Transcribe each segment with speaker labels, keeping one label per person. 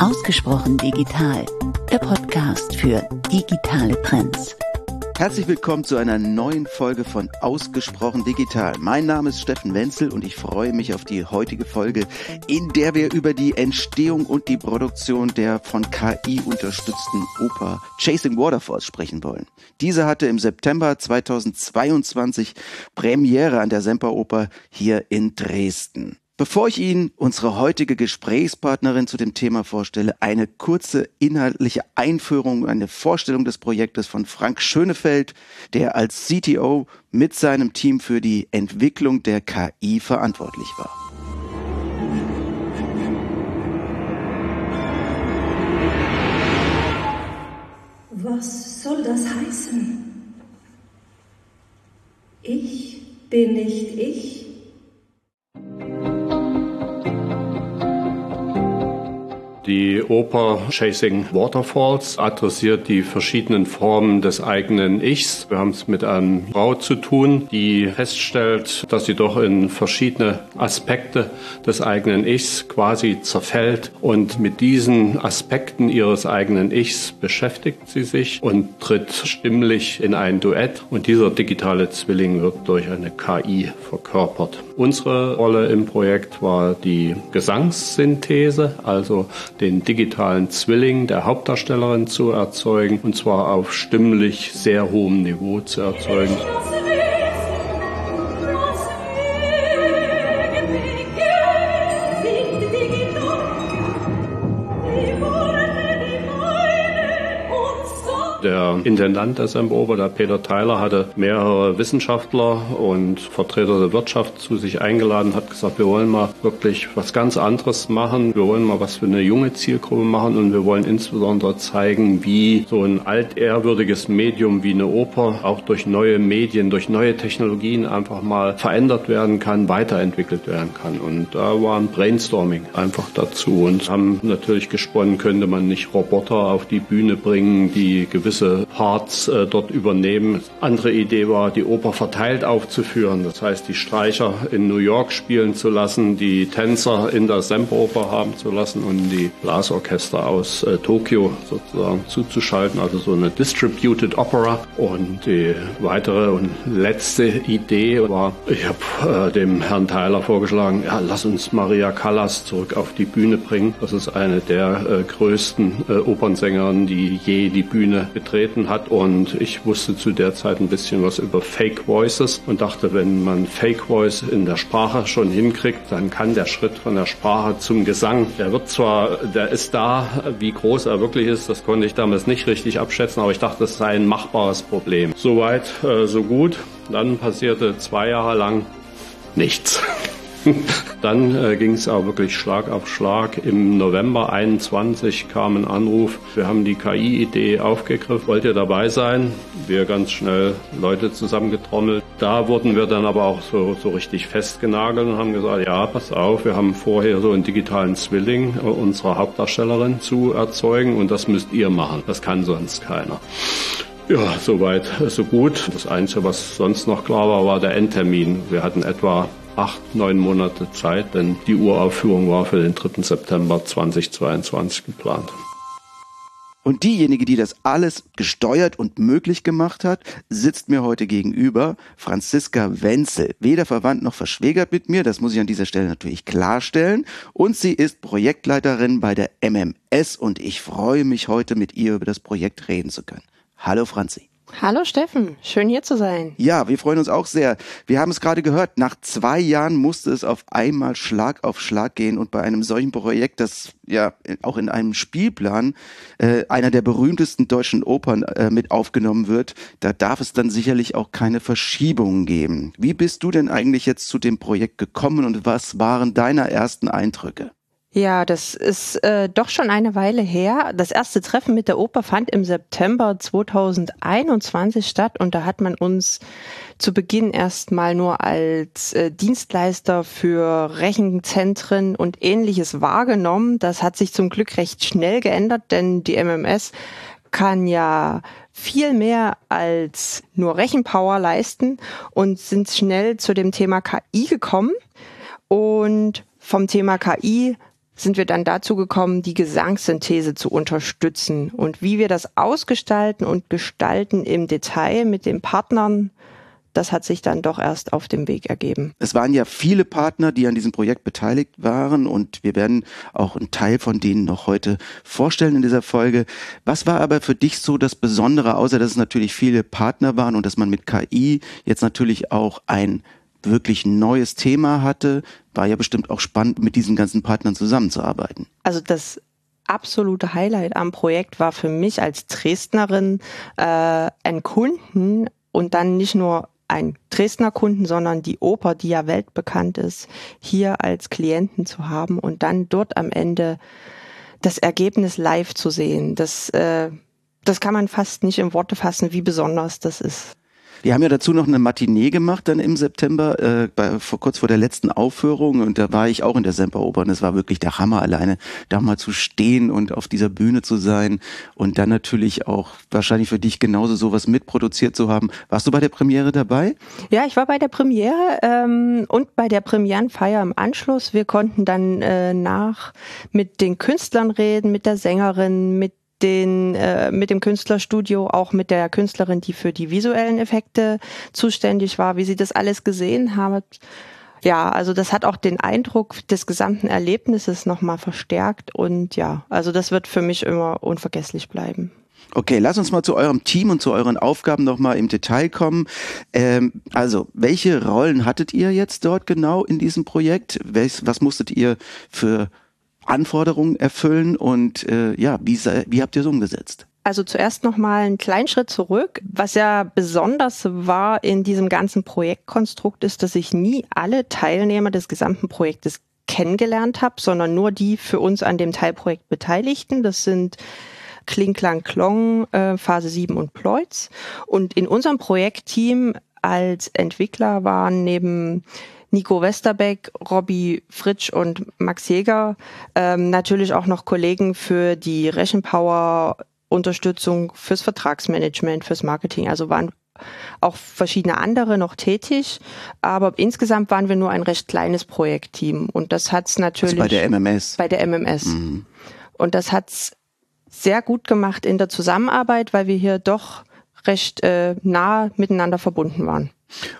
Speaker 1: Ausgesprochen digital, der Podcast für digitale Trends.
Speaker 2: Herzlich willkommen zu einer neuen Folge von Ausgesprochen Digital. Mein Name ist Steffen Wenzel und ich freue mich auf die heutige Folge, in der wir über die Entstehung und die Produktion der von KI unterstützten Oper Chasing Waterfalls sprechen wollen. Diese hatte im September 2022 Premiere an der Semperoper hier in Dresden. Bevor ich Ihnen unsere heutige Gesprächspartnerin zu dem Thema vorstelle, eine kurze inhaltliche Einführung, eine Vorstellung des Projektes von Frank Schönefeld, der als CTO mit seinem Team für die Entwicklung der KI verantwortlich war.
Speaker 3: Was soll das heißen? Ich bin nicht ich?
Speaker 4: Die Oper Chasing Waterfalls adressiert die verschiedenen Formen des eigenen Ichs. Wir haben es mit einer Frau zu tun, die feststellt, dass sie doch in verschiedene Aspekte des eigenen Ichs quasi zerfällt und mit diesen Aspekten ihres eigenen Ichs beschäftigt sie sich und tritt stimmlich in ein Duett und dieser digitale Zwilling wird durch eine KI verkörpert. Unsere Rolle im Projekt war die Gesangssynthese, also den digitalen Zwilling der Hauptdarstellerin zu erzeugen und zwar auf stimmlich sehr hohem Niveau zu erzeugen. Intendant der Semperoper, der Peter Theiler, hatte mehrere Wissenschaftler und Vertreter der Wirtschaft zu sich eingeladen, hat gesagt, wir wollen mal wirklich was ganz anderes machen. Wir wollen mal was für eine junge Zielgruppe machen und wir wollen insbesondere zeigen, wie so ein altehrwürdiges Medium wie eine Oper auch durch neue Medien, durch neue Technologien einfach mal verändert werden kann, weiterentwickelt werden kann. Und da war ein Brainstorming einfach dazu und haben natürlich gesponnen, könnte man nicht Roboter auf die Bühne bringen, die gewisse Parts äh, dort übernehmen. Andere Idee war, die Oper verteilt aufzuführen. Das heißt, die Streicher in New York spielen zu lassen, die Tänzer in der Semperoper haben zu lassen und die Blasorchester aus äh, Tokio sozusagen zuzuschalten. Also so eine Distributed Opera. Und die weitere und letzte Idee war, ich habe äh, dem Herrn Tyler vorgeschlagen, ja, lass uns Maria Callas zurück auf die Bühne bringen. Das ist eine der äh, größten äh, Opernsängerinnen, die je die Bühne betreten hat und ich wusste zu der Zeit ein bisschen was über Fake Voices und dachte, wenn man Fake Voice in der Sprache schon hinkriegt, dann kann der Schritt von der Sprache zum Gesang, der wird zwar, der ist da, wie groß er wirklich ist, das konnte ich damals nicht richtig abschätzen, aber ich dachte, das sei ein machbares Problem. Soweit, äh, so gut. Dann passierte zwei Jahre lang nichts. Dann äh, ging es auch wirklich Schlag auf Schlag. Im November 21 kam ein Anruf. Wir haben die KI-Idee aufgegriffen. Wollt ihr dabei sein? Wir ganz schnell Leute zusammengetrommelt. Da wurden wir dann aber auch so, so richtig festgenagelt und haben gesagt, ja, pass auf, wir haben vorher so einen digitalen Zwilling äh, unserer Hauptdarstellerin zu erzeugen und das müsst ihr machen. Das kann sonst keiner. Ja, soweit, so gut. Das Einzige, was sonst noch klar war, war der Endtermin. Wir hatten etwa acht, neun Monate Zeit, denn die Uraufführung war für den 3. September 2022 geplant.
Speaker 2: Und diejenige, die das alles gesteuert und möglich gemacht hat, sitzt mir heute gegenüber, Franziska Wenzel. Weder verwandt noch verschwägert mit mir, das muss ich an dieser Stelle natürlich klarstellen. Und sie ist Projektleiterin bei der MMS und ich freue mich heute mit ihr über das Projekt reden zu können. Hallo Franzi.
Speaker 5: Hallo Steffen, schön hier zu sein.
Speaker 2: Ja, wir freuen uns auch sehr. Wir haben es gerade gehört, nach zwei Jahren musste es auf einmal Schlag auf Schlag gehen und bei einem solchen Projekt, das ja auch in einem Spielplan äh, einer der berühmtesten deutschen Opern äh, mit aufgenommen wird, da darf es dann sicherlich auch keine Verschiebungen geben. Wie bist du denn eigentlich jetzt zu dem Projekt gekommen und was waren deine ersten Eindrücke?
Speaker 5: Ja, das ist äh, doch schon eine Weile her. Das erste Treffen mit der Oper fand im September 2021 statt und da hat man uns zu Beginn erstmal nur als äh, Dienstleister für Rechenzentren und ähnliches wahrgenommen. Das hat sich zum Glück recht schnell geändert, denn die MMS kann ja viel mehr als nur Rechenpower leisten und sind schnell zu dem Thema KI gekommen. Und vom Thema KI sind wir dann dazu gekommen, die Gesangssynthese zu unterstützen. Und wie wir das ausgestalten und gestalten im Detail mit den Partnern, das hat sich dann doch erst auf dem Weg ergeben.
Speaker 2: Es waren ja viele Partner, die an diesem Projekt beteiligt waren und wir werden auch einen Teil von denen noch heute vorstellen in dieser Folge. Was war aber für dich so das Besondere, außer dass es natürlich viele Partner waren und dass man mit KI jetzt natürlich auch ein wirklich neues Thema hatte, war ja bestimmt auch spannend, mit diesen ganzen Partnern zusammenzuarbeiten.
Speaker 5: Also das absolute Highlight am Projekt war für mich als Dresdnerin äh, ein Kunden und dann nicht nur ein Dresdner Kunden, sondern die Oper, die ja weltbekannt ist, hier als Klienten zu haben und dann dort am Ende das Ergebnis live zu sehen. Das, äh, das kann man fast nicht in Worte fassen, wie besonders das ist.
Speaker 2: Wir haben ja dazu noch eine Matinee gemacht dann im September, äh, bei, vor, kurz vor der letzten Aufführung und da war ich auch in der Semperoper und es war wirklich der Hammer alleine, da mal zu stehen und auf dieser Bühne zu sein und dann natürlich auch wahrscheinlich für dich genauso sowas mitproduziert zu haben. Warst du bei der Premiere dabei?
Speaker 5: Ja, ich war bei der Premiere ähm, und bei der Premierenfeier im Anschluss. Wir konnten dann äh, nach mit den Künstlern reden, mit der Sängerin, mit den, äh, mit dem Künstlerstudio, auch mit der Künstlerin, die für die visuellen Effekte zuständig war, wie sie das alles gesehen haben. Ja, also das hat auch den Eindruck des gesamten Erlebnisses nochmal verstärkt und ja, also das wird für mich immer unvergesslich bleiben.
Speaker 2: Okay, lass uns mal zu eurem Team und zu euren Aufgaben nochmal im Detail kommen. Ähm, also, welche Rollen hattet ihr jetzt dort genau in diesem Projekt? Was, was musstet ihr für Anforderungen erfüllen und äh, ja, wie, wie habt ihr es umgesetzt?
Speaker 5: Also zuerst nochmal einen kleinen Schritt zurück. Was ja besonders war in diesem ganzen Projektkonstrukt ist, dass ich nie alle Teilnehmer des gesamten Projektes kennengelernt habe, sondern nur die für uns an dem Teilprojekt Beteiligten. Das sind Kling Klang Klong, äh, Phase 7 und Ploitz. Und in unserem Projektteam als Entwickler waren neben Nico Westerbeck, Robby Fritsch und Max Jäger. Ähm, natürlich auch noch Kollegen für die Rechenpower Unterstützung fürs Vertragsmanagement, fürs Marketing. Also waren auch verschiedene andere noch tätig, aber insgesamt waren wir nur ein recht kleines Projektteam und das hat's natürlich
Speaker 2: also bei der MMS.
Speaker 5: Bei der MMS. Mhm. Und das hat's sehr gut gemacht in der Zusammenarbeit, weil wir hier doch recht äh, nah miteinander verbunden waren.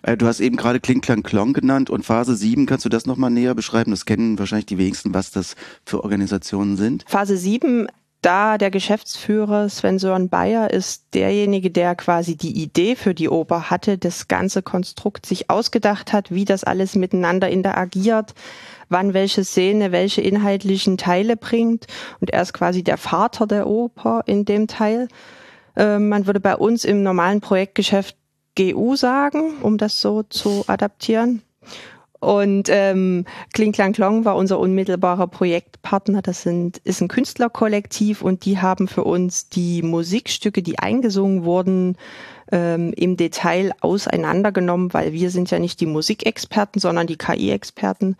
Speaker 2: Äh, du hast eben gerade Kling Klang Klong genannt und Phase 7, kannst du das nochmal näher beschreiben? Das kennen wahrscheinlich die wenigsten, was das für Organisationen sind.
Speaker 5: Phase 7 da der Geschäftsführer Sven Sören Bayer ist derjenige, der quasi die Idee für die Oper hatte, das ganze Konstrukt sich ausgedacht hat, wie das alles miteinander interagiert, wann welche Szene welche inhaltlichen Teile bringt. Und er ist quasi der Vater der Oper in dem Teil. Äh, man würde bei uns im normalen Projektgeschäft GU sagen, um das so zu adaptieren. Und ähm, Kling Klang Klong war unser unmittelbarer Projektpartner. Das sind, ist ein Künstlerkollektiv und die haben für uns die Musikstücke, die eingesungen wurden, ähm, im Detail auseinandergenommen, weil wir sind ja nicht die Musikexperten, sondern die KI-Experten.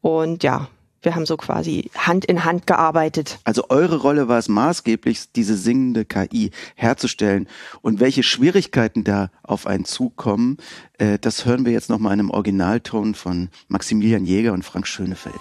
Speaker 5: Und ja, wir haben so quasi Hand in Hand gearbeitet.
Speaker 2: Also eure Rolle war es maßgeblich, diese singende KI herzustellen. Und welche Schwierigkeiten da auf einen zukommen, äh, das hören wir jetzt nochmal in einem Originalton von Maximilian Jäger und Frank Schönefeld.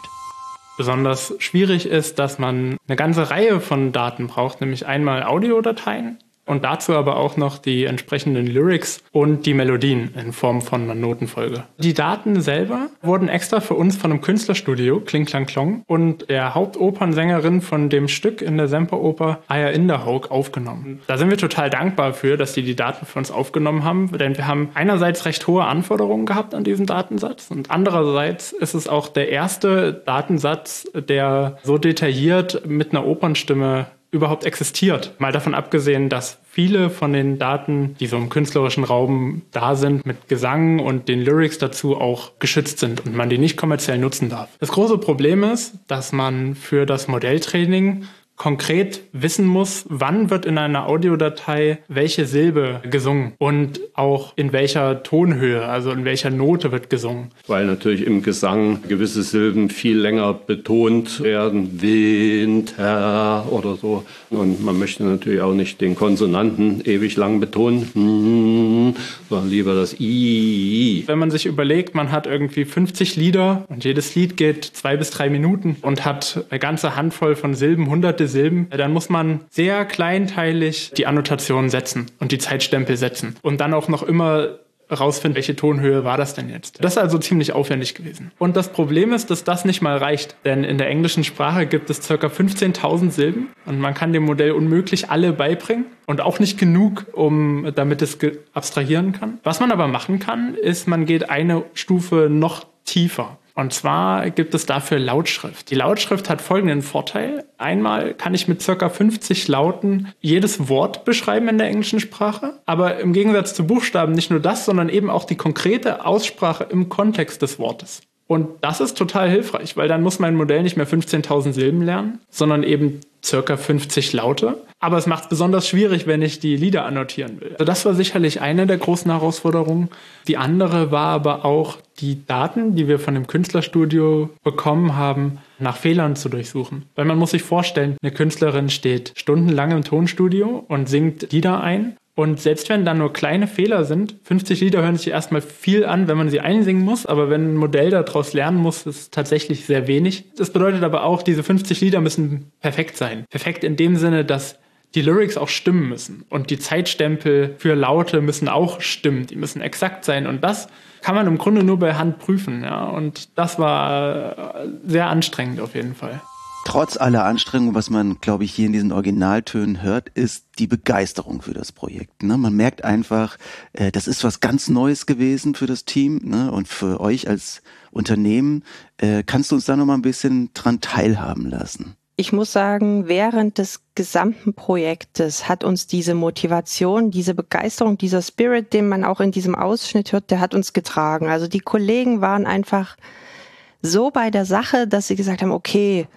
Speaker 6: Besonders schwierig ist, dass man eine ganze Reihe von Daten braucht, nämlich einmal Audiodateien, und dazu aber auch noch die entsprechenden Lyrics und die Melodien in Form von einer Notenfolge. Die Daten selber wurden extra für uns von einem Künstlerstudio, Kling Klang Klong, und der Hauptopernsängerin von dem Stück in der Semperoper, Aya Inderhaug, aufgenommen. Da sind wir total dankbar für, dass die die Daten für uns aufgenommen haben, denn wir haben einerseits recht hohe Anforderungen gehabt an diesen Datensatz und andererseits ist es auch der erste Datensatz, der so detailliert mit einer Opernstimme überhaupt existiert. Mal davon abgesehen, dass viele von den Daten, die so im künstlerischen Raum da sind, mit Gesang und den Lyrics dazu auch geschützt sind und man die nicht kommerziell nutzen darf. Das große Problem ist, dass man für das Modelltraining konkret wissen muss, wann wird in einer Audiodatei welche Silbe gesungen und auch in welcher Tonhöhe, also in welcher Note wird gesungen.
Speaker 4: Weil natürlich im Gesang gewisse Silben viel länger betont werden, Winter oder so. Und man möchte natürlich auch nicht den Konsonanten ewig lang betonen, hm, sondern lieber das I.
Speaker 6: Wenn man sich überlegt, man hat irgendwie 50 Lieder und jedes Lied geht zwei bis drei Minuten und hat eine ganze Handvoll von Silben, hunderte Silben, dann muss man sehr kleinteilig die Annotationen setzen und die Zeitstempel setzen und dann auch noch immer rausfinden, welche Tonhöhe war das denn jetzt. Das ist also ziemlich aufwendig gewesen. Und das Problem ist, dass das nicht mal reicht, denn in der englischen Sprache gibt es ca. 15.000 Silben und man kann dem Modell unmöglich alle beibringen und auch nicht genug, um damit es abstrahieren kann. Was man aber machen kann, ist, man geht eine Stufe noch tiefer. Und zwar gibt es dafür Lautschrift. Die Lautschrift hat folgenden Vorteil. Einmal kann ich mit circa 50 Lauten jedes Wort beschreiben in der englischen Sprache, aber im Gegensatz zu Buchstaben nicht nur das, sondern eben auch die konkrete Aussprache im Kontext des Wortes. Und das ist total hilfreich, weil dann muss mein Modell nicht mehr 15.000 Silben lernen, sondern eben circa 50 Laute. Aber es macht es besonders schwierig, wenn ich die Lieder annotieren will. Also das war sicherlich eine der großen Herausforderungen. Die andere war aber auch, die Daten, die wir von dem Künstlerstudio bekommen haben, nach Fehlern zu durchsuchen. Weil man muss sich vorstellen, eine Künstlerin steht stundenlang im Tonstudio und singt Lieder ein und selbst wenn da nur kleine Fehler sind, 50 Lieder hören sich erstmal viel an, wenn man sie einsingen muss, aber wenn ein Modell daraus lernen muss, ist es tatsächlich sehr wenig. Das bedeutet aber auch, diese 50 Lieder müssen perfekt sein. Perfekt in dem Sinne, dass die Lyrics auch stimmen müssen und die Zeitstempel für Laute müssen auch stimmen, die müssen exakt sein und das kann man im Grunde nur bei Hand prüfen, ja, und das war äh, sehr anstrengend auf jeden Fall.
Speaker 2: Trotz aller Anstrengungen, was man, glaube ich, hier in diesen Originaltönen hört, ist die Begeisterung für das Projekt. Ne? Man merkt einfach, äh, das ist was ganz Neues gewesen für das Team ne? und für euch als Unternehmen. Äh, kannst du uns da noch mal ein bisschen dran teilhaben lassen?
Speaker 5: Ich muss sagen, während des gesamten Projektes hat uns diese Motivation, diese Begeisterung, dieser Spirit, den man auch in diesem Ausschnitt hört, der hat uns getragen. Also die Kollegen waren einfach so bei der Sache, dass sie gesagt haben, okay,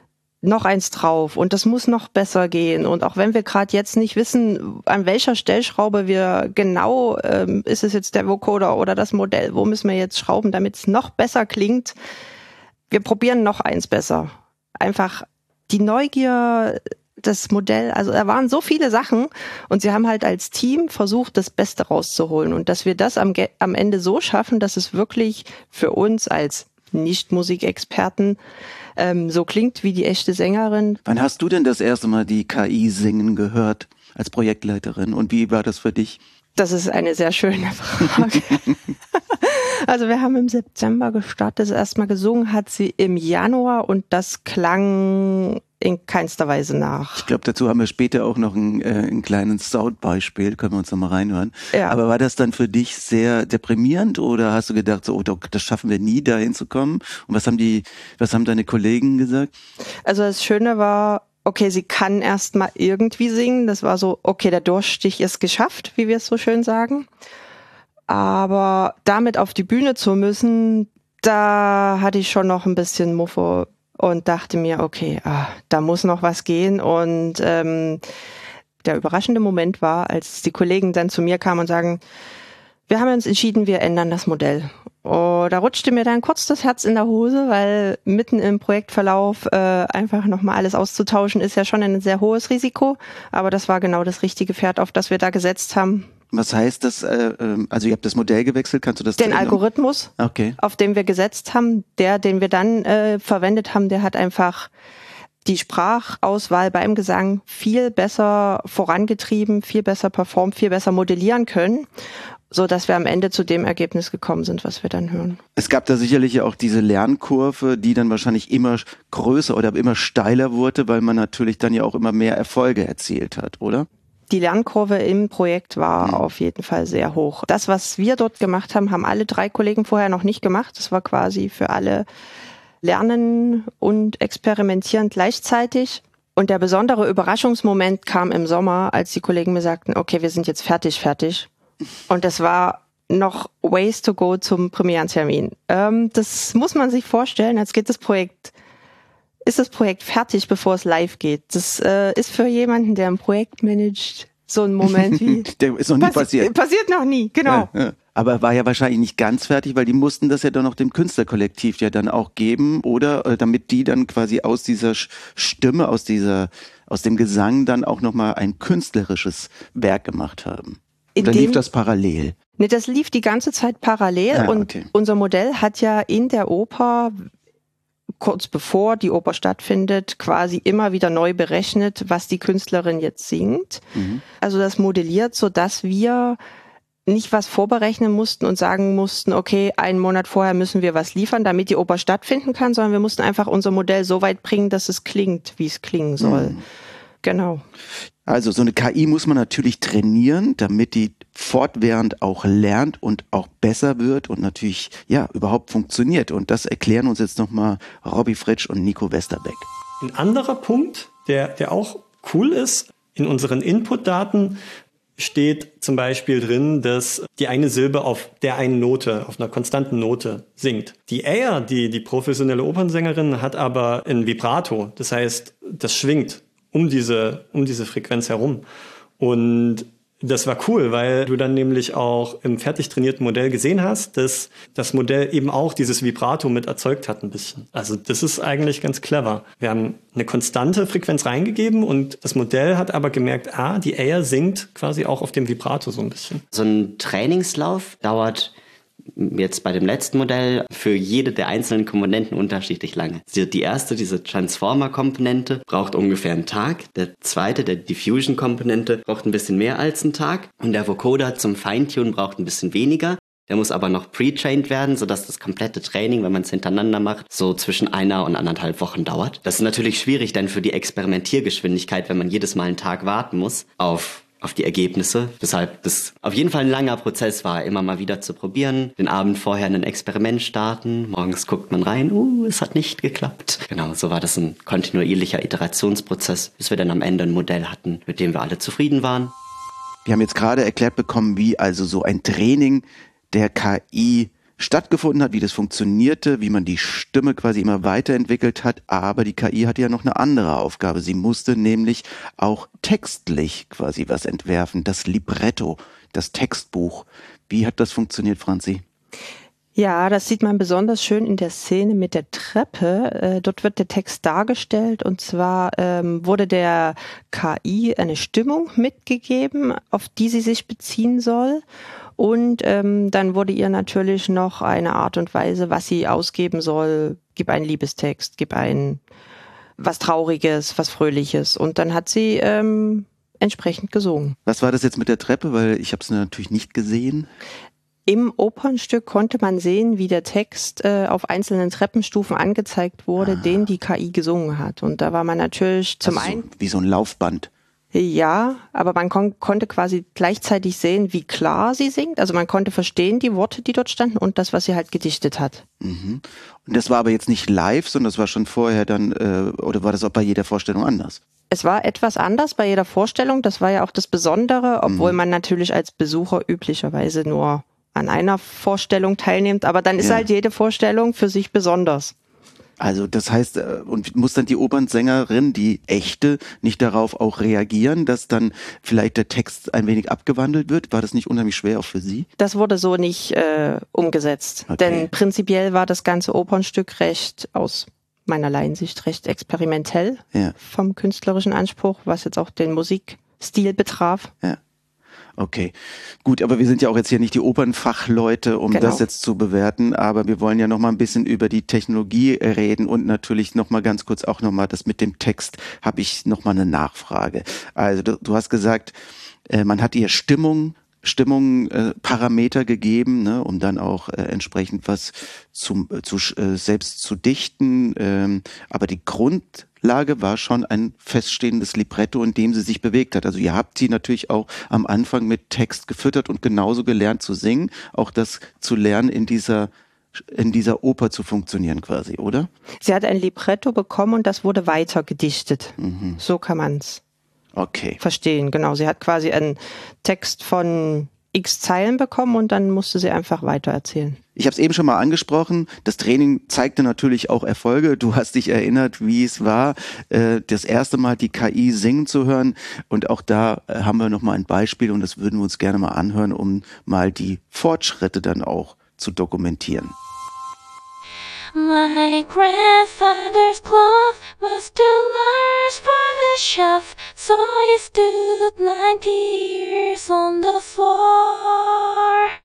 Speaker 5: noch eins drauf und das muss noch besser gehen. Und auch wenn wir gerade jetzt nicht wissen, an welcher Stellschraube wir genau, ähm, ist es jetzt der Vocoder oder das Modell, wo müssen wir jetzt schrauben, damit es noch besser klingt, wir probieren noch eins besser. Einfach die Neugier, das Modell, also da waren so viele Sachen und sie haben halt als Team versucht, das Beste rauszuholen und dass wir das am, am Ende so schaffen, dass es wirklich für uns als Nicht-Musikexperten ähm, so klingt wie die echte Sängerin.
Speaker 2: Wann hast du denn das erste Mal die KI singen gehört als Projektleiterin und wie war das für dich?
Speaker 5: Das ist eine sehr schöne Frage. also wir haben im September gestartet, das erste Mal gesungen hat sie im Januar und das klang in keinster Weise nach.
Speaker 2: Ich glaube, dazu haben wir später auch noch ein, äh, ein kleines Soundbeispiel, können wir uns noch mal reinhören. Ja. Aber war das dann für dich sehr deprimierend oder hast du gedacht, so, oh, das schaffen wir nie, da hinzukommen? Und was haben die, was haben deine Kollegen gesagt?
Speaker 5: Also das Schöne war, okay, sie kann erst mal irgendwie singen. Das war so, okay, der Durchstich ist geschafft, wie wir es so schön sagen. Aber damit auf die Bühne zu müssen, da hatte ich schon noch ein bisschen Muffe und dachte mir, okay, ah, da muss noch was gehen. Und ähm, der überraschende Moment war, als die Kollegen dann zu mir kamen und sagen, wir haben uns entschieden, wir ändern das Modell. Oh, da rutschte mir dann kurz das Herz in der Hose, weil mitten im Projektverlauf äh, einfach nochmal alles auszutauschen, ist ja schon ein sehr hohes Risiko. Aber das war genau das richtige Pferd, auf das wir da gesetzt haben.
Speaker 2: Was heißt das? Äh, ähm, also ihr habt das Modell gewechselt, kannst du das?
Speaker 5: Den Algorithmus,
Speaker 2: okay.
Speaker 5: auf dem wir gesetzt haben, der, den wir dann äh, verwendet haben, der hat einfach die Sprachauswahl beim Gesang viel besser vorangetrieben, viel besser performt, viel besser modellieren können so dass wir am Ende zu dem Ergebnis gekommen sind, was wir dann hören.
Speaker 2: Es gab da sicherlich auch diese Lernkurve, die dann wahrscheinlich immer größer oder immer steiler wurde, weil man natürlich dann ja auch immer mehr Erfolge erzielt hat, oder?
Speaker 5: Die Lernkurve im Projekt war mhm. auf jeden Fall sehr hoch. Das, was wir dort gemacht haben, haben alle drei Kollegen vorher noch nicht gemacht. Das war quasi für alle Lernen und Experimentieren gleichzeitig. Und der besondere Überraschungsmoment kam im Sommer, als die Kollegen mir sagten, okay, wir sind jetzt fertig, fertig. Und das war noch Ways to Go zum Premierentermin. Ähm, das muss man sich vorstellen, als geht das Projekt ist das Projekt fertig, bevor es live geht. Das äh, ist für jemanden, der ein Projekt managt, so ein Moment wie.
Speaker 2: der ist noch nie
Speaker 5: Passi
Speaker 2: passiert.
Speaker 5: Passiert noch nie, genau.
Speaker 2: Ja, ja. Aber war ja wahrscheinlich nicht ganz fertig, weil die mussten das ja dann noch dem Künstlerkollektiv ja dann auch geben, oder? Äh, Damit die dann quasi aus dieser Stimme, aus dieser, aus dem Gesang dann auch nochmal ein künstlerisches Werk gemacht haben.
Speaker 5: In
Speaker 2: Oder lief das parallel?
Speaker 5: Nee, das lief die ganze Zeit parallel
Speaker 2: Ah,
Speaker 5: und
Speaker 2: okay.
Speaker 5: unser Modell hat ja in der Oper kurz bevor die Oper stattfindet, quasi immer wieder neu berechnet, was die Künstlerin jetzt singt.
Speaker 2: Mhm.
Speaker 5: Also das modelliert, so dass wir nicht was vorberechnen mussten und sagen mussten, okay, einen Monat vorher müssen wir was liefern, damit die Oper stattfinden kann, sondern wir mussten einfach unser Modell so weit bringen, dass es klingt, wie es klingen soll.
Speaker 2: Mhm.
Speaker 5: Genau.
Speaker 2: Also so eine KI muss man natürlich trainieren, damit die fortwährend auch lernt und auch besser wird und natürlich ja überhaupt funktioniert. Und das erklären uns jetzt nochmal Robbie Fritsch und Nico Westerbeck.
Speaker 7: Ein anderer Punkt, der, der auch cool ist, in unseren Inputdaten steht zum Beispiel drin, dass die eine Silbe auf der einen Note, auf einer konstanten Note singt. Die Air, die, die professionelle Opernsängerin, hat aber ein Vibrato. Das heißt, das schwingt um diese, um diese Frequenz herum. Und das war cool, weil du dann nämlich auch im fertig trainierten Modell gesehen hast, dass das Modell eben auch dieses Vibrato mit erzeugt hat ein bisschen. Also das ist eigentlich ganz clever. Wir haben eine konstante Frequenz reingegeben und das Modell hat aber gemerkt, ah, die Air singt quasi auch auf dem Vibrato so ein bisschen.
Speaker 8: So ein Trainingslauf dauert jetzt bei dem letzten Modell für jede der einzelnen Komponenten unterschiedlich lange. Die erste, diese Transformer-Komponente, braucht ungefähr einen Tag. Der zweite, der Diffusion-Komponente, braucht ein bisschen mehr als einen Tag. Und der Vocoder zum Feintunen braucht ein bisschen weniger. Der muss aber noch pre-trained werden, sodass das komplette Training, wenn man es hintereinander macht, so zwischen einer und anderthalb Wochen dauert. Das ist natürlich schwierig dann für die Experimentiergeschwindigkeit, wenn man jedes Mal einen Tag warten muss auf auf die Ergebnisse, weshalb das auf jeden Fall ein langer Prozess war, immer mal wieder zu probieren, den Abend vorher ein Experiment starten, morgens guckt man rein, uh, es hat nicht geklappt. Genau, so war das ein kontinuierlicher Iterationsprozess, bis wir dann am Ende ein Modell hatten, mit dem wir alle zufrieden waren.
Speaker 2: Wir haben jetzt gerade erklärt bekommen, wie also so ein Training der KI stattgefunden hat, wie das funktionierte, wie man die Stimme quasi immer weiterentwickelt hat. Aber die KI hatte ja noch eine andere Aufgabe. Sie musste nämlich auch textlich quasi was entwerfen. Das Libretto, das Textbuch. Wie hat das funktioniert, Franzi?
Speaker 5: Ja, das sieht man besonders schön in der Szene mit der Treppe. Äh, dort wird der Text dargestellt und zwar ähm, wurde der KI eine Stimmung mitgegeben, auf die sie sich beziehen soll. Und ähm, dann wurde ihr natürlich noch eine Art und Weise, was sie ausgeben soll. Gib einen Liebestext, gib ein was Trauriges, was Fröhliches. Und dann hat sie ähm, entsprechend gesungen.
Speaker 2: Was war das jetzt mit der Treppe? Weil ich habe es natürlich nicht gesehen.
Speaker 5: Im Opernstück konnte man sehen, wie der Text äh, auf einzelnen Treppenstufen angezeigt wurde, den die KI gesungen hat. Und da war man natürlich zum
Speaker 2: also
Speaker 5: einen,
Speaker 2: so, wie so ein Laufband.
Speaker 5: Ja, aber man kon konnte quasi gleichzeitig sehen, wie klar sie singt. Also man konnte verstehen die Worte, die dort standen und das, was sie halt gedichtet hat.
Speaker 2: Mhm. Und das war aber jetzt nicht live, sondern das war schon vorher dann, äh, oder war das auch bei jeder Vorstellung anders?
Speaker 5: Es war etwas anders bei jeder Vorstellung. Das war ja auch das Besondere, obwohl man natürlich als Besucher üblicherweise nur an einer Vorstellung teilnimmt. Aber dann ist
Speaker 2: Ja.
Speaker 5: halt jede Vorstellung für sich besonders.
Speaker 2: Also das heißt, äh, und muss dann die Opernsängerin, die echte, nicht darauf auch reagieren, dass dann vielleicht der Text ein wenig abgewandelt wird? War das nicht unheimlich schwer auch für Sie?
Speaker 5: Das wurde so nicht äh, umgesetzt.
Speaker 2: Okay.
Speaker 5: Denn prinzipiell war das ganze Opernstück recht aus meiner Laiensicht recht experimentell
Speaker 2: Ja,
Speaker 5: vom künstlerischen Anspruch, was jetzt auch den Musikstil betraf.
Speaker 2: ja. Okay, gut, aber wir sind ja auch jetzt hier nicht die Opernfachleute, um
Speaker 5: Genau.
Speaker 2: das jetzt zu bewerten, aber wir wollen ja noch mal ein bisschen über die Technologie reden und natürlich noch mal ganz kurz auch noch mal das mit dem Text habe ich noch mal eine Nachfrage. Also du, du hast gesagt, äh, man hat ihr Stimmung Stimmung äh, Parameter gegeben, ne, um dann auch äh, entsprechend was zum, äh, zu, äh, selbst zu dichten. Ähm, aber die Grundlage war schon ein feststehendes Libretto, in dem sie sich bewegt hat. Also ihr habt sie natürlich auch am Anfang mit Text gefüttert und genauso gelernt zu singen, auch das zu lernen in dieser in dieser Oper zu funktionieren quasi, oder?
Speaker 5: Sie hat ein Libretto bekommen und das wurde weiter gedichtet.
Speaker 2: Mhm.
Speaker 5: So kann man es
Speaker 2: Okay.
Speaker 5: verstehen. Genau, sie hat quasi einen Text von x Zeilen bekommen und dann musste sie einfach weitererzählen.
Speaker 2: Ich habe es eben schon mal angesprochen. Das Training zeigte natürlich auch Erfolge. Du hast dich erinnert, wie es war, äh, das erste Mal die KI singen zu hören. Und auch da äh, haben wir noch mal ein Beispiel und das würden wir uns gerne mal anhören, um mal die Fortschritte dann auch zu dokumentieren.
Speaker 9: My grandfather's cloth was too large for the shelf, so he stood ninety years on the floor.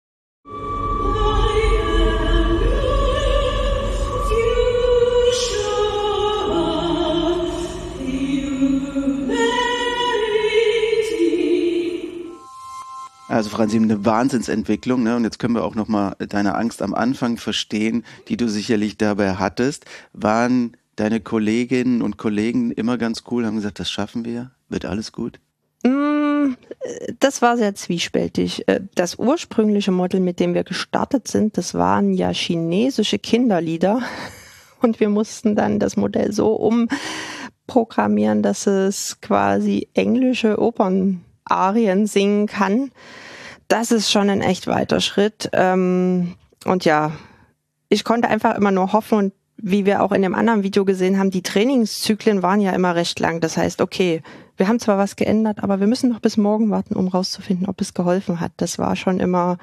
Speaker 2: Also Franzi, eine Wahnsinnsentwicklung. Ne? Und jetzt können wir auch nochmal deine Angst am Anfang verstehen, die du sicherlich dabei hattest. Waren deine Kolleginnen und Kollegen immer ganz cool, haben gesagt, das schaffen wir, wird alles gut?
Speaker 5: Mm, das war sehr zwiespältig. Äh, das ursprüngliche Model, mit dem wir gestartet sind, das waren ja chinesische Kinderlieder. Und wir mussten dann das Modell so umprogrammieren, dass es quasi englische Opern Arien singen kann. Das ist schon ein echt weiter Schritt. Ähm, und ja, ich konnte einfach immer nur hoffen und wie wir auch in dem anderen Video gesehen haben, die Trainingszyklen waren ja immer recht lang. Das heißt, okay, wir haben zwar was geändert, aber wir müssen noch bis morgen warten, um rauszufinden, ob es geholfen hat. Das war schon immer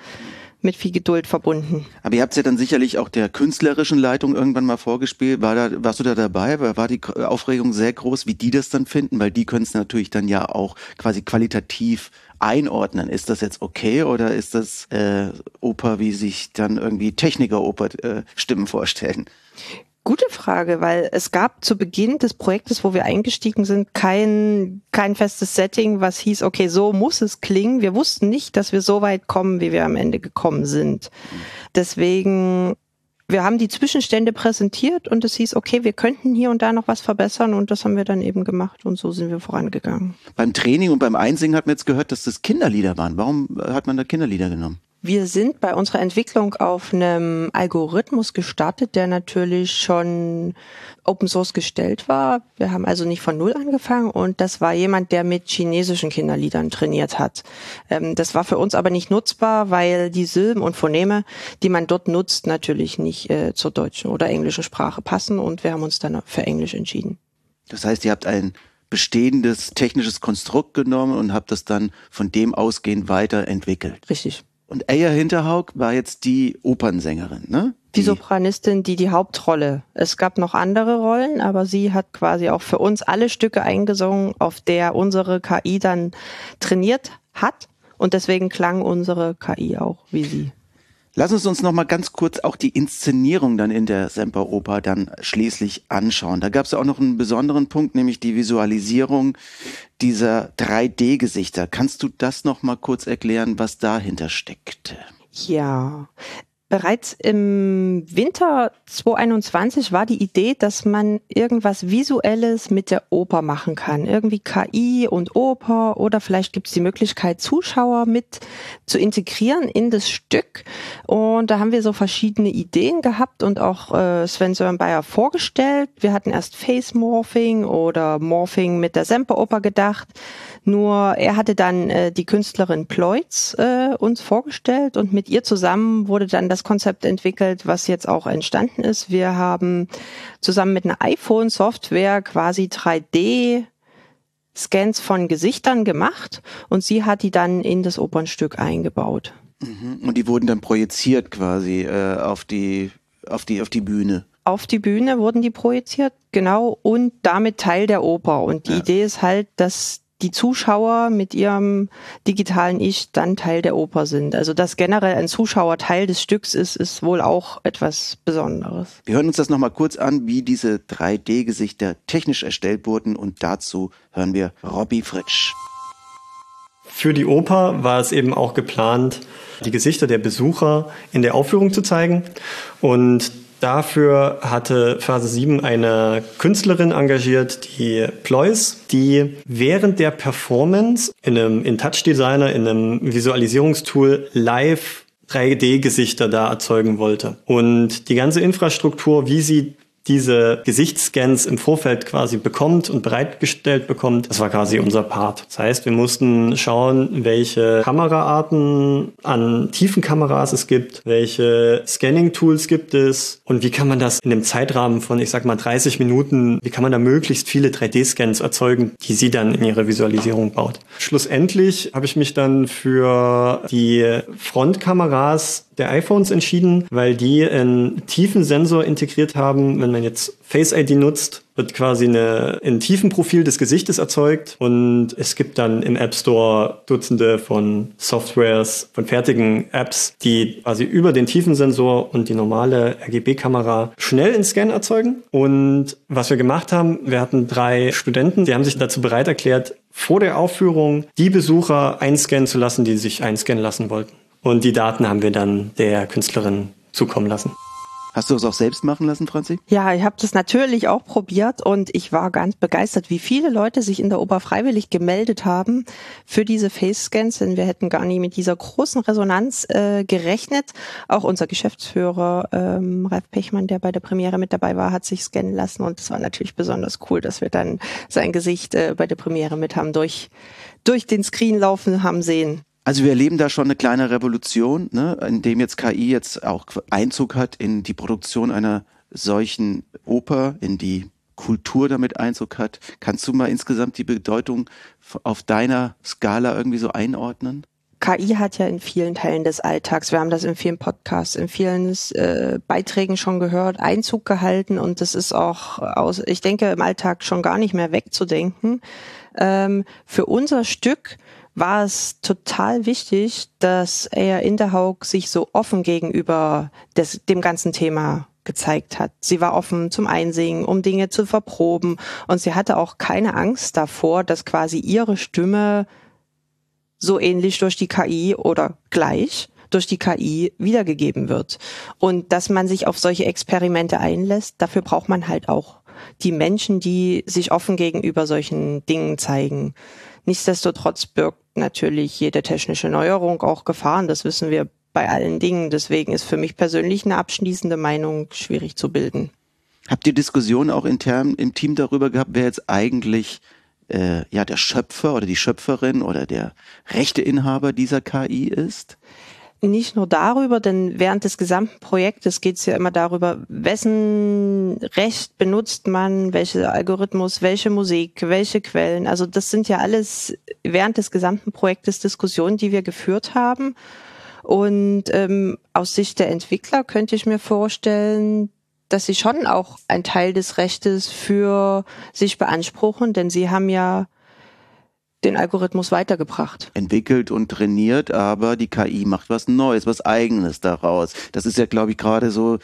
Speaker 5: mit viel Geduld verbunden.
Speaker 2: Aber ihr habt es ja dann sicherlich auch der künstlerischen Leitung irgendwann mal vorgespielt. War da, warst du da dabei? War die Aufregung sehr groß, wie die das dann finden? Weil die können es natürlich dann ja auch quasi qualitativ einordnen. Ist das jetzt okay oder ist das äh, Oper, wie sich dann irgendwie Techniker-Oper äh, Stimmen vorstellen?
Speaker 5: Gute Frage, weil es gab zu Beginn des Projektes, wo wir eingestiegen sind, kein, kein festes Setting, was hieß, okay, so muss es klingen. Wir wussten nicht, dass wir so weit kommen, wie wir am Ende gekommen sind. Deswegen, wir haben die Zwischenstände präsentiert und es hieß, okay, wir könnten hier und da noch was verbessern und das haben wir dann eben gemacht und so sind wir vorangegangen.
Speaker 2: Beim Training und beim Einsingen hat man jetzt gehört, dass das Kinderlieder waren. Warum hat man da Kinderlieder genommen?
Speaker 5: Wir sind bei unserer Entwicklung auf einem Algorithmus gestartet, der natürlich schon Open Source gestellt war. Wir haben also nicht von Null angefangen und das war jemand, der mit chinesischen Kinderliedern trainiert hat. Ähm, das war für uns aber nicht nutzbar, weil die Silben und Phoneme, die man dort nutzt, natürlich nicht äh, zur deutschen oder englischen Sprache passen und wir haben uns dann für Englisch entschieden.
Speaker 2: Das heißt, ihr habt ein bestehendes technisches Konstrukt genommen und habt das dann von dem ausgehend weiterentwickelt.
Speaker 5: Richtig.
Speaker 2: Und Eya Hinterhaug war jetzt die Opernsängerin, ne?
Speaker 5: Die, die Sopranistin, die die Hauptrolle. Es gab noch andere Rollen, aber sie hat quasi auch für uns alle Stücke eingesungen, auf der unsere KI dann trainiert hat. Und deswegen klang unsere KI auch wie sie.
Speaker 2: Lass uns uns noch mal ganz kurz auch die Inszenierung dann in der Semperoper dann schließlich anschauen. Da gab es auch noch einen besonderen Punkt, nämlich die Visualisierung dieser 3D-Gesichter. Kannst du das noch mal kurz erklären, was dahinter steckte?
Speaker 5: Ja, Bereits im Winter 2021 war die Idee, dass man irgendwas Visuelles mit der Oper machen kann. Irgendwie KI und Oper oder vielleicht gibt es die Möglichkeit, Zuschauer mit zu integrieren in das Stück. Und da haben wir so verschiedene Ideen gehabt und auch äh, Sven Sören Bayer vorgestellt. Wir hatten erst Face Morphing oder Morphing mit der Semperoper gedacht. Nur er hatte dann äh, die Künstlerin Ploitz äh, uns vorgestellt und mit ihr zusammen wurde dann das Konzept entwickelt, was jetzt auch entstanden ist. Wir haben zusammen mit einer iPhone-Software quasi 3D Scans von Gesichtern gemacht und sie hat die dann in das Opernstück eingebaut.
Speaker 2: Mhm. Und die wurden dann projiziert quasi äh, auf die auf die auf die Bühne
Speaker 5: auf die Bühne wurden die projiziert, genau, und damit Teil der Oper. Und die ja. Idee ist halt, dass die Zuschauer mit ihrem digitalen Ich dann Teil der Oper sind. Also dass generell ein Zuschauer Teil des Stücks ist, ist wohl auch etwas Besonderes.
Speaker 2: Wir hören uns das nochmal kurz an, wie diese 3D-Gesichter technisch erstellt wurden und dazu hören wir Robbie Fritsch.
Speaker 7: Für die Oper war es eben auch geplant, die Gesichter der Besucher in der Aufführung zu zeigen. Und Dafür hatte Phase 7 eine Künstlerin engagiert, die Plois, die während der Performance in einem in Touch Designer, in einem Visualisierungstool live 3D-Gesichter da erzeugen wollte. Und die ganze Infrastruktur, wie sie diese Gesichtsscans im Vorfeld quasi bekommt und bereitgestellt bekommt. Das war quasi unser Part. Das heißt, wir mussten schauen, welche Kameraarten an tiefen Kameras es gibt, welche Scanning-Tools gibt es und wie kann man das in einem Zeitrahmen von, ich sag mal, 30 Minuten, wie kann man da möglichst viele 3D-Scans erzeugen, die sie dann in ihre Visualisierung baut. Schlussendlich habe ich mich dann für die Frontkameras der iPhones entschieden, weil die einen tiefen Sensor integriert haben. Wenn man jetzt Face ID nutzt, wird quasi eine, ein Tiefenprofil des Gesichtes erzeugt und es gibt dann im App Store Dutzende von Softwares, von fertigen Apps, die quasi über den Tiefensensor und die normale RGB-Kamera schnell einen Scan erzeugen. Und was wir gemacht haben, wir hatten drei Studenten, die haben sich dazu bereit erklärt, vor der Aufführung die Besucher einscannen zu lassen, die sich einscannen lassen wollten. Und die Daten haben wir dann der Künstlerin zukommen lassen.
Speaker 2: Hast du es auch selbst machen lassen, Franzi?
Speaker 5: Ja, ich habe das natürlich auch probiert und ich war ganz begeistert, wie viele Leute sich in der Oper freiwillig gemeldet haben für diese Face-Scans, denn wir hätten gar nie mit dieser großen Resonanz äh, gerechnet. Auch unser Geschäftsführer ähm, Ralf Pechmann, der bei der Premiere mit dabei war, hat sich scannen lassen und es war natürlich besonders cool, dass wir dann sein Gesicht äh, bei der Premiere mit haben durch durch den Screen laufen haben sehen.
Speaker 2: Also wir erleben da schon eine kleine Revolution, ne, in dem jetzt KI jetzt auch Einzug hat in die Produktion einer solchen Oper, in die Kultur damit Einzug hat. Kannst du mal insgesamt die Bedeutung auf deiner Skala irgendwie so einordnen?
Speaker 5: KI hat ja in vielen Teilen des Alltags, wir haben das in vielen Podcasts, in vielen äh, Beiträgen schon gehört, Einzug gehalten und das ist auch aus, ich denke, im Alltag schon gar nicht mehr wegzudenken. Ähm, für unser Stück war es total wichtig, dass er Interhaug sich so offen gegenüber des, dem ganzen Thema gezeigt hat. Sie war offen zum Einsingen, um Dinge zu verproben und sie hatte auch keine Angst davor, dass quasi ihre Stimme so ähnlich durch die KI oder gleich durch die KI wiedergegeben wird. Und dass man sich auf solche Experimente einlässt, dafür braucht man halt auch die Menschen, die sich offen gegenüber solchen Dingen zeigen. Nichtsdestotrotz birgt natürlich jede technische Neuerung auch Gefahren. Das wissen wir bei allen Dingen. Deswegen ist für mich persönlich eine abschließende Meinung schwierig zu bilden.
Speaker 2: Habt ihr Diskussionen auch intern im Team darüber gehabt, wer jetzt eigentlich äh, ja der Schöpfer oder die Schöpferin oder der Rechteinhaber dieser KI ist?
Speaker 5: Nicht nur darüber, denn während des gesamten Projektes geht es ja immer darüber, wessen Recht benutzt man, welcher Algorithmus, welche Musik, welche Quellen. Also das sind ja alles während des gesamten Projektes Diskussionen, die wir geführt haben. Und ähm, aus Sicht der Entwickler könnte ich mir vorstellen, dass sie schon auch ein Teil des Rechtes für sich beanspruchen, denn sie haben ja den Algorithmus weitergebracht.
Speaker 2: Entwickelt und trainiert, aber die KI macht was Neues, was Eigenes daraus. Das ist ja, glaube ich, gerade so,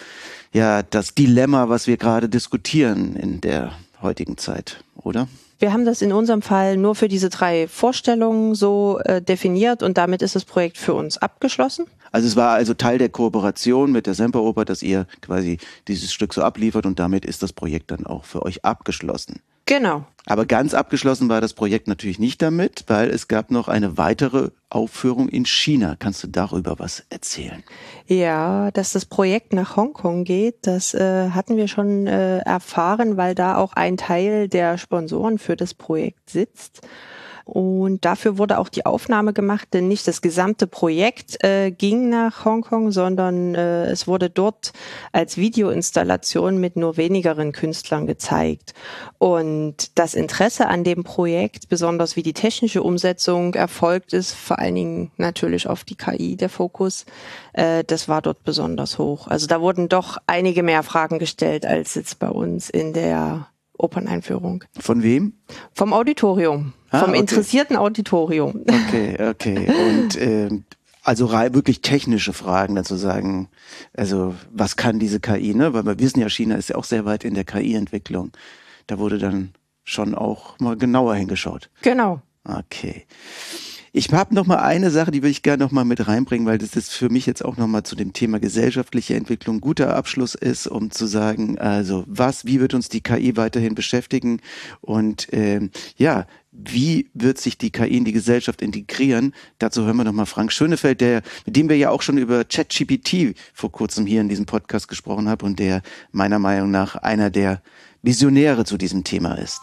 Speaker 2: ja, das Dilemma, was wir gerade diskutieren in der heutigen Zeit, oder?
Speaker 5: Wir haben das in unserem Fall nur für diese drei Vorstellungen so äh, definiert und damit ist das Projekt für uns abgeschlossen.
Speaker 2: Also es war also Teil der Kooperation mit der Semperoper, dass ihr quasi dieses Stück so abliefert und damit ist das Projekt dann auch für euch abgeschlossen.
Speaker 5: Genau.
Speaker 2: Aber ganz abgeschlossen war das Projekt natürlich nicht damit, weil es gab noch eine weitere Aufführung in China. Kannst du darüber was erzählen?
Speaker 5: Ja, dass das Projekt nach Hongkong geht, das äh, hatten wir schon äh, erfahren, weil da auch ein Teil der Sponsoren für das Projekt sitzt. Und dafür wurde auch die Aufnahme gemacht, denn nicht das gesamte Projekt äh, ging nach Hongkong, sondern äh, es wurde dort als Videoinstallation mit nur wenigeren Künstlern gezeigt. Und das Interesse an dem Projekt, besonders wie die technische Umsetzung erfolgt ist, vor allen Dingen natürlich auf die KI der Fokus, äh, das war dort besonders hoch. Also da wurden doch einige mehr Fragen gestellt als jetzt bei uns in der Operneinführung.
Speaker 2: Von wem?
Speaker 5: Vom Auditorium. Ah, vom okay. interessierten Auditorium.
Speaker 2: Okay, okay. Und äh, also wirklich technische Fragen dazu sagen, also was kann diese KI, ne? Weil wir wissen ja, China ist ja auch sehr weit in der KI-Entwicklung. Da wurde dann schon auch mal genauer hingeschaut.
Speaker 5: Genau.
Speaker 2: Okay. Ich habe noch mal eine Sache, die will ich gerne noch mal mit reinbringen, weil das ist für mich jetzt auch noch mal zu dem Thema gesellschaftliche Entwicklung guter Abschluss ist, um zu sagen, also was, wie wird uns die KI weiterhin beschäftigen und ähm, ja, wie wird sich die KI in die Gesellschaft integrieren? Dazu hören wir noch mal Frank Schönefeld, der, mit dem wir ja auch schon über ChatGPT vor kurzem hier in diesem Podcast gesprochen haben und der meiner Meinung nach einer der Visionäre zu diesem Thema ist.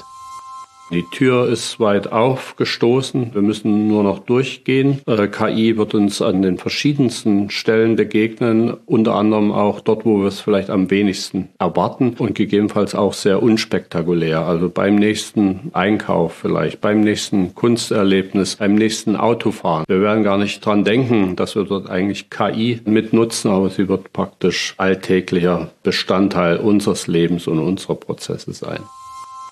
Speaker 4: Die Tür ist weit aufgestoßen. Wir müssen nur noch durchgehen. Äh, KI wird uns an den verschiedensten Stellen begegnen, unter anderem auch dort, wo wir es vielleicht am wenigsten erwarten und gegebenenfalls auch sehr unspektakulär. Also beim nächsten Einkauf vielleicht, beim nächsten Kunsterlebnis, beim nächsten Autofahren. Wir werden gar nicht dran denken, dass wir dort eigentlich KI mitnutzen, aber sie wird praktisch alltäglicher Bestandteil unseres Lebens und unserer Prozesse sein.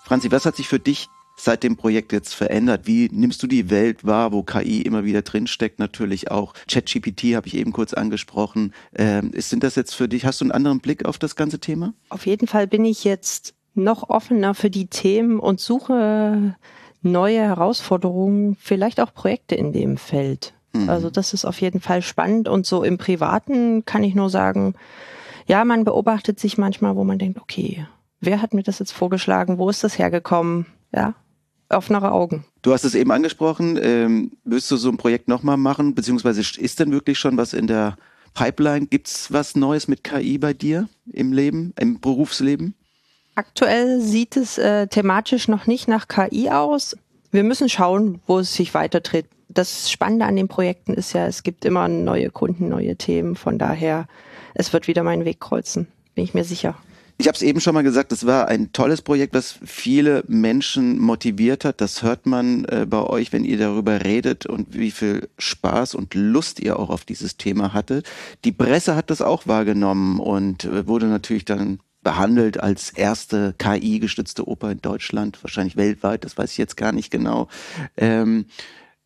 Speaker 2: Franzi, was hat sich für dich seit dem Projekt jetzt verändert? Wie nimmst du die Welt wahr, wo KI immer wieder drinsteckt? Natürlich auch ChatGPT habe ich eben kurz angesprochen. Ähm, sind das jetzt für dich, hast du einen anderen Blick auf das ganze Thema?
Speaker 5: Auf jeden Fall bin ich jetzt noch offener für die Themen und suche neue Herausforderungen, vielleicht auch Projekte in dem Feld. Mhm. Also das ist auf jeden Fall spannend und so im Privaten kann ich nur sagen, ja, man beobachtet sich manchmal, wo man denkt, okay, wer hat mir das jetzt vorgeschlagen? Wo ist das hergekommen? Ja, offenere Augen.
Speaker 2: Du hast es eben angesprochen. Ähm, willst du so ein Projekt nochmal machen? Beziehungsweise ist denn wirklich schon was in der Pipeline? Gibt es was Neues mit KI bei dir im Leben, im Berufsleben?
Speaker 5: Aktuell sieht es äh, thematisch noch nicht nach KI aus. Wir müssen schauen, wo es sich weiterdreht. Das Spannende an den Projekten ist ja, es gibt immer neue Kunden, neue Themen. Von daher, es wird wieder meinen Weg kreuzen, bin ich mir sicher.
Speaker 2: Ich habe es eben schon mal gesagt, es war ein tolles Projekt, was viele Menschen motiviert hat. Das hört man äh, bei euch, wenn ihr darüber redet und wie viel Spaß und Lust ihr auch auf dieses Thema hattet. Die Presse hat das auch wahrgenommen und äh, wurde natürlich dann behandelt als erste KI-gestützte Oper in Deutschland, wahrscheinlich weltweit, das weiß ich jetzt gar nicht genau. Ähm,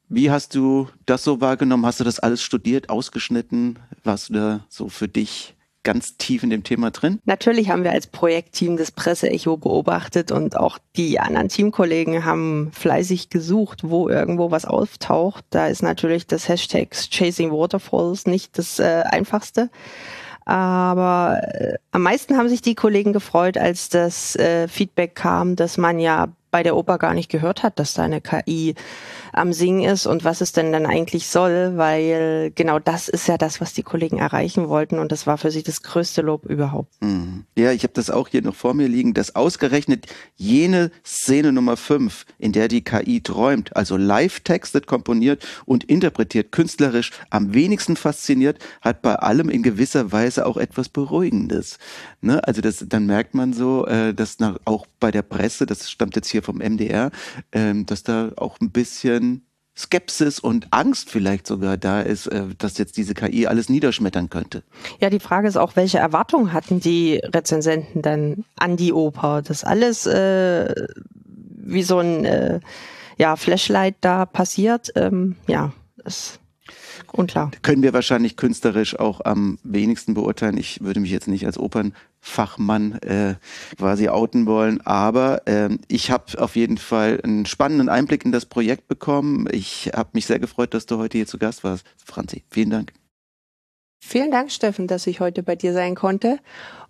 Speaker 2: wie hast du das so wahrgenommen? Hast du das alles studiert, ausgeschnitten? Du da so für dich ganz tief in dem Thema drin?
Speaker 5: Natürlich haben wir als Projektteam das Presseecho beobachtet und auch die anderen Teamkollegen haben fleißig gesucht, wo irgendwo was auftaucht. Da ist natürlich das Hashtag Chasing Waterfalls nicht das äh, einfachste. Aber äh, am meisten haben sich die Kollegen gefreut, als das äh, Feedback kam, dass man ja bei der Oper gar nicht gehört hat, dass da eine KI am Singen ist und was es denn dann eigentlich soll, weil genau das ist ja das, was die Kollegen erreichen wollten und das war für sie das größte Lob überhaupt.
Speaker 2: Mhm. Ja, ich habe das auch hier noch vor mir liegen, dass ausgerechnet jene Szene Nummer 5, in der die KI träumt, also live textet, komponiert und interpretiert, künstlerisch am wenigsten fasziniert, hat bei allem in gewisser Weise auch etwas Beruhigendes. Ne? Also das, dann merkt man so, äh, dass nach, auch bei der Presse, das stammt jetzt hier vom MDR, äh, dass da auch ein bisschen Skepsis und Angst vielleicht sogar da ist, äh, dass jetzt diese KI alles niederschmettern könnte.
Speaker 5: Ja, die Frage ist auch, welche Erwartungen hatten die Rezensenten dann an die Oper? Das alles äh, wie so ein äh, ja, Flashlight da passiert, ähm, ja, ist unklar.
Speaker 2: Können wir wahrscheinlich künstlerisch auch am wenigsten beurteilen. Ich würde mich jetzt nicht als Opernfachmann äh, quasi outen wollen, aber äh, ich habe auf jeden Fall einen spannenden Einblick in das Projekt bekommen. Ich habe mich sehr gefreut, dass du heute hier zu Gast warst. Franzi, vielen Dank.
Speaker 5: Vielen Dank, Steffen, dass ich heute bei dir sein konnte.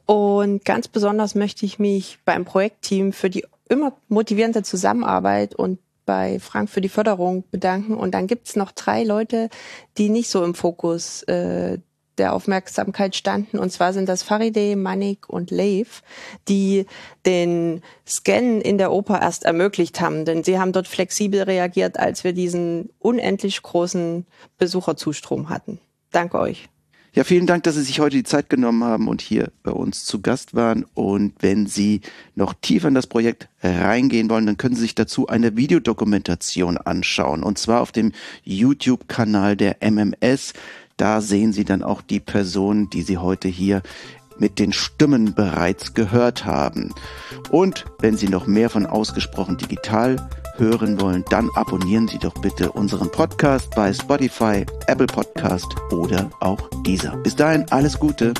Speaker 5: Und ganz besonders möchte ich mich beim Projektteam für die immer motivierende Zusammenarbeit und bei Frank für die Förderung bedanken. Und dann gibt's noch drei Leute, die nicht so im Fokus äh, der Aufmerksamkeit standen. Und zwar sind das Farideh, Manik und Leif, die den Scan in der Oper erst ermöglicht haben. Denn sie haben dort flexibel reagiert, als wir diesen unendlich großen Besucherzustrom hatten. Danke euch.
Speaker 2: Ja, vielen Dank, dass Sie sich heute die Zeit genommen haben und hier bei uns zu Gast waren. Und wenn Sie noch tiefer in das Projekt reingehen wollen, dann können Sie sich dazu eine Videodokumentation anschauen. Und zwar auf dem YouTube-Kanal der MMS. Da sehen Sie dann auch die Personen, die Sie heute hier mit den Stimmen bereits gehört haben. Und wenn Sie noch mehr von ausgesprochen digital hören wollen, dann abonnieren Sie doch bitte unseren Podcast bei Spotify, Apple Podcast oder auch dieser. Bis dahin alles Gute.